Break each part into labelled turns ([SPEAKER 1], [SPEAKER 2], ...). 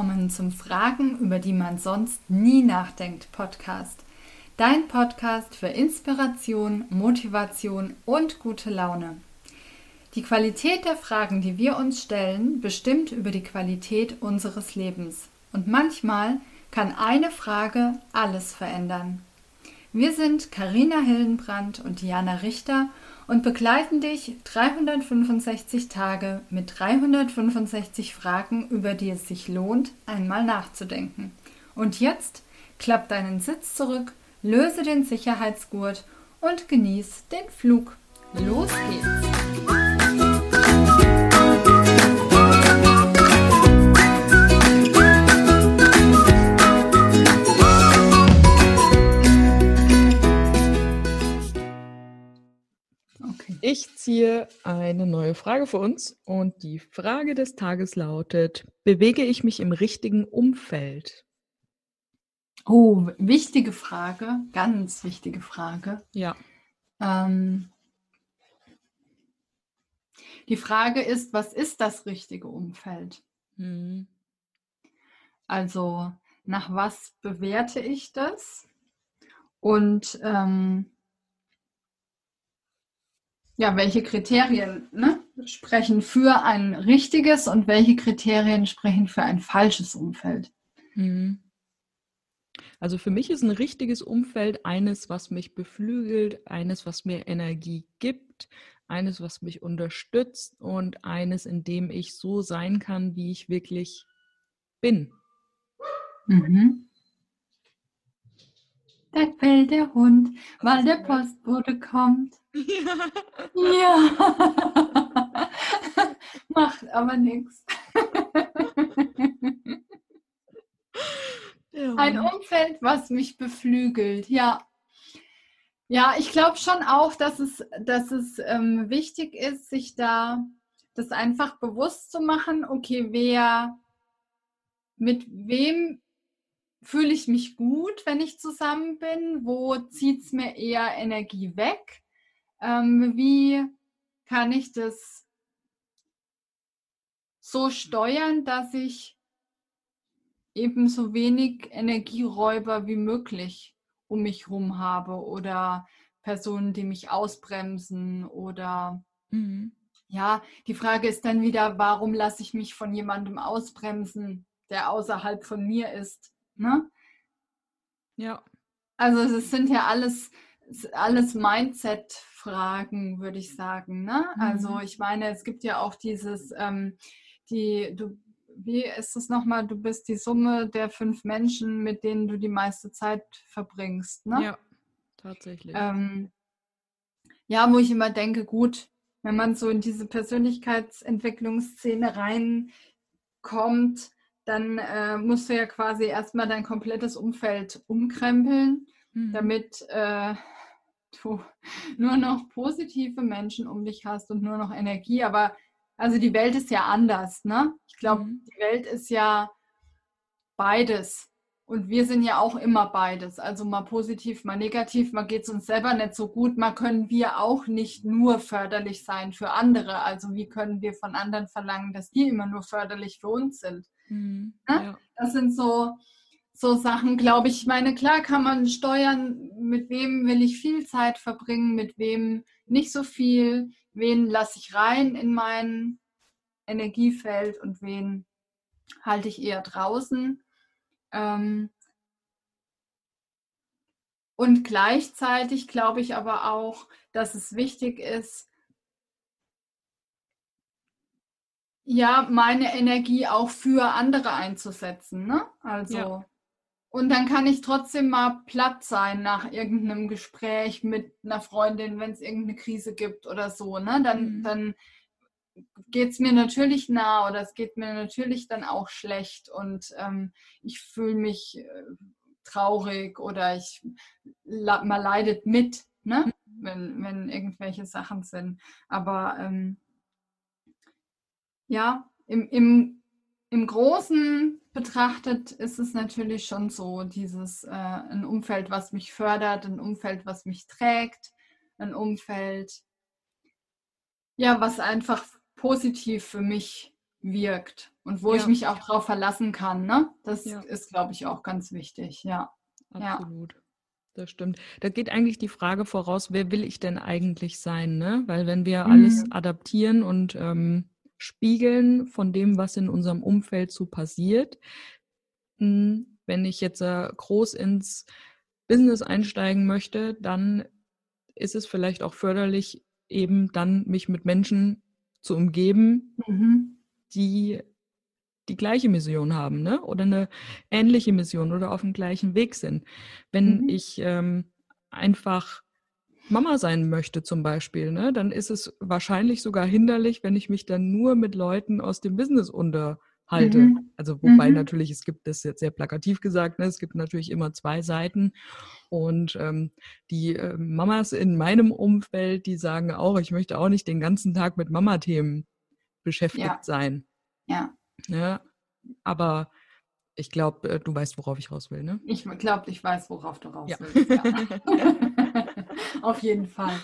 [SPEAKER 1] willkommen zum Fragen, über die man sonst nie nachdenkt Podcast. Dein Podcast für Inspiration, Motivation und gute Laune. Die Qualität der Fragen, die wir uns stellen, bestimmt über die Qualität unseres Lebens. Und manchmal kann eine Frage alles verändern. Wir sind Karina Hildenbrand und Diana Richter und begleiten dich 365 Tage mit 365 Fragen, über die es sich lohnt, einmal nachzudenken. Und jetzt klapp deinen Sitz zurück, löse den Sicherheitsgurt und genieß den Flug. Los geht's!
[SPEAKER 2] Ich ziehe eine neue Frage für uns und die Frage des Tages lautet, bewege ich mich im richtigen Umfeld?
[SPEAKER 1] Oh, wichtige Frage, ganz wichtige Frage.
[SPEAKER 2] Ja.
[SPEAKER 1] Ähm, die Frage ist, was ist das richtige Umfeld?
[SPEAKER 2] Mhm.
[SPEAKER 1] Also nach was bewerte ich das? Und ähm, ja, welche Kriterien ne, sprechen für ein richtiges und welche Kriterien sprechen für ein falsches Umfeld?
[SPEAKER 2] Mhm. Also für mich ist ein richtiges Umfeld eines, was mich beflügelt, eines, was mir Energie gibt, eines, was mich unterstützt und eines, in dem ich so sein kann, wie ich wirklich bin.
[SPEAKER 1] Mhm. Da fällt der Hund, weil der Postbote kommt. Ja. ja. Macht aber nichts. Ein Umfeld, was mich beflügelt, ja. Ja, ich glaube schon auch, dass es, dass es ähm, wichtig ist, sich da das einfach bewusst zu machen, okay, wer, mit wem fühle ich mich gut, wenn ich zusammen bin? Wo zieht es mir eher Energie weg? Ähm, wie kann ich das so steuern, dass ich eben so wenig Energieräuber wie möglich um mich herum habe oder Personen, die mich ausbremsen oder mhm. ja, die Frage ist dann wieder, warum lasse ich mich von jemandem ausbremsen, der außerhalb von mir ist? Ne?
[SPEAKER 2] Ja.
[SPEAKER 1] Also es sind ja alles, alles Mindset-Fragen, würde ich sagen. Ne? Also, mhm. Also ich meine, es gibt ja auch dieses, ähm, die, du, wie ist es nochmal, du bist die Summe der fünf Menschen, mit denen du die meiste Zeit verbringst. Ne?
[SPEAKER 2] Ja, tatsächlich.
[SPEAKER 1] Ähm, ja, wo ich immer denke, gut, wenn man so in diese Persönlichkeitsentwicklungsszene reinkommt, dann äh, musst du ja quasi erstmal dein komplettes Umfeld umkrempeln, mhm. damit äh, du nur noch positive Menschen um dich hast und nur noch Energie. Aber also die Welt ist ja anders, ne? Ich glaube, mhm. die Welt ist ja beides. Und wir sind ja auch immer beides. Also mal positiv, mal negativ. Mal geht es uns selber nicht so gut. Mal können wir auch nicht nur förderlich sein für andere. Also wie können wir von anderen verlangen, dass die immer nur förderlich für uns sind? Mhm, ja. Das sind so, so Sachen, glaube ich. Ich meine, klar kann man steuern, mit wem will ich viel Zeit verbringen, mit wem nicht so viel, wen lasse ich rein in mein Energiefeld und wen halte ich eher draußen. Ähm und gleichzeitig glaube ich aber auch, dass es wichtig ist, ja, meine Energie auch für andere einzusetzen. Ne? Also. Ja. Und dann kann ich trotzdem mal platt sein nach irgendeinem Gespräch mit einer Freundin, wenn es irgendeine Krise gibt oder so. Ne? Dann, mhm. dann geht es mir natürlich nah oder es geht mir natürlich dann auch schlecht und ähm, ich fühle mich äh, traurig oder ich man leidet mit, ne? Mhm. wenn, wenn irgendwelche Sachen sind. Aber ähm, ja, im, im, im Großen betrachtet ist es natürlich schon so, dieses äh, ein Umfeld, was mich fördert, ein Umfeld, was mich trägt, ein Umfeld, ja, was einfach positiv für mich wirkt und wo ja. ich mich auch drauf verlassen kann. Ne? Das ja. ist, glaube ich, auch ganz wichtig. Ja.
[SPEAKER 2] Absolut. Ja. Das stimmt. Da geht eigentlich die Frage voraus, wer will ich denn eigentlich sein? Ne? Weil wenn wir mhm. alles adaptieren und ähm, spiegeln von dem, was in unserem Umfeld so passiert, hm, wenn ich jetzt äh, groß ins Business einsteigen möchte, dann ist es vielleicht auch förderlich, eben dann mich mit Menschen zu umgeben, mhm. die die gleiche Mission haben, ne? Oder eine ähnliche Mission oder auf dem gleichen Weg sind. Wenn mhm. ich ähm, einfach Mama sein möchte zum Beispiel, ne, dann ist es wahrscheinlich sogar hinderlich, wenn ich mich dann nur mit Leuten aus dem Business unterhalte. Mhm. Also wobei mhm. natürlich, es gibt das jetzt sehr plakativ gesagt, ne, es gibt natürlich immer zwei Seiten. Und ähm, die äh, Mamas in meinem Umfeld, die sagen auch, ich möchte auch nicht den ganzen Tag mit Mama-Themen beschäftigt ja. sein.
[SPEAKER 1] Ja.
[SPEAKER 2] Ja, aber ich glaube, äh, du weißt, worauf ich raus will, ne?
[SPEAKER 1] Ich glaube, ich weiß, worauf du raus ja. willst. Ja. Auf jeden Fall.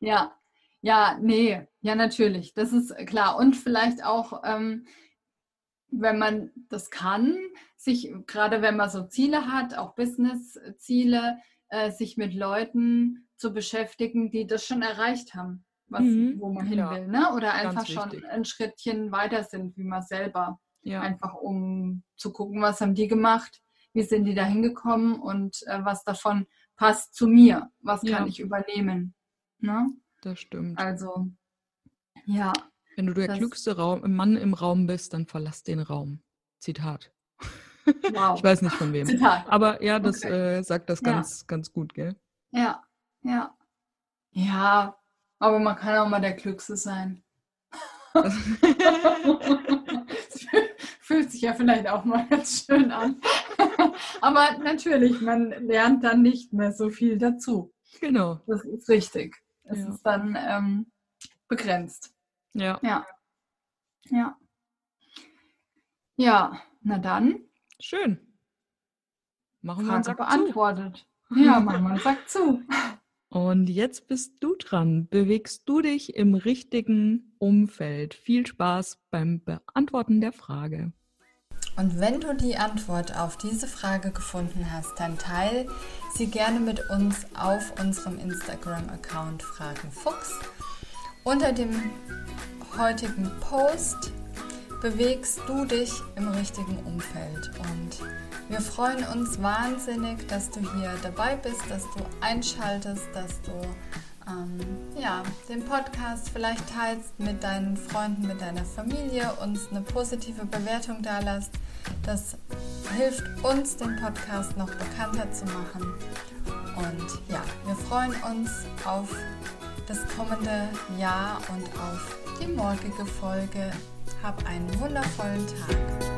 [SPEAKER 1] Ja, ja, nee, ja, natürlich. Das ist klar. Und vielleicht auch, ähm, wenn man das kann, sich, gerade wenn man so Ziele hat, auch Business-Ziele, äh, sich mit Leuten zu beschäftigen, die das schon erreicht haben, was, mhm. wo man hin ja. will. Ne? Oder einfach schon ein Schrittchen weiter sind, wie man selber. Ja. Einfach um zu gucken, was haben die gemacht, wie sind die da hingekommen und äh, was davon passt zu mir, was ja. kann ich übernehmen. Ne?
[SPEAKER 2] Das stimmt.
[SPEAKER 1] Also, ja.
[SPEAKER 2] Wenn du der das, klügste Raum, Mann im Raum bist, dann verlass den Raum. Zitat. Wow. Ich weiß nicht von wem. Zitat. Aber ja, das okay. äh, sagt das ganz, ja. ganz gut, gell?
[SPEAKER 1] Ja, ja. Ja, aber man kann auch mal der Klügste sein. Fühlt sich ja vielleicht auch mal ganz schön an. Aber natürlich, man lernt dann nicht mehr so viel dazu.
[SPEAKER 2] Genau.
[SPEAKER 1] Das ist richtig. Es ja. ist dann ähm, begrenzt.
[SPEAKER 2] Ja.
[SPEAKER 1] Ja. Ja. Ja, na dann.
[SPEAKER 2] Schön.
[SPEAKER 1] Machen wir Sack beantwortet. Zu. Ja, machen wir einen Sack zu.
[SPEAKER 2] Und jetzt bist du dran. Bewegst du dich im richtigen Umfeld? Viel Spaß beim Beantworten der Frage.
[SPEAKER 1] Und wenn du die Antwort auf diese Frage gefunden hast, dann teile sie gerne mit uns auf unserem Instagram-Account Fragenfuchs. Unter dem heutigen Post bewegst du dich im richtigen Umfeld. Und wir freuen uns wahnsinnig, dass du hier dabei bist, dass du einschaltest, dass du ähm, ja, den Podcast vielleicht teilst mit deinen Freunden, mit deiner Familie, uns eine positive Bewertung da lässt. Das hilft uns, den Podcast noch bekannter zu machen. Und ja, wir freuen uns auf das kommende Jahr und auf die morgige Folge. Hab einen wundervollen Tag.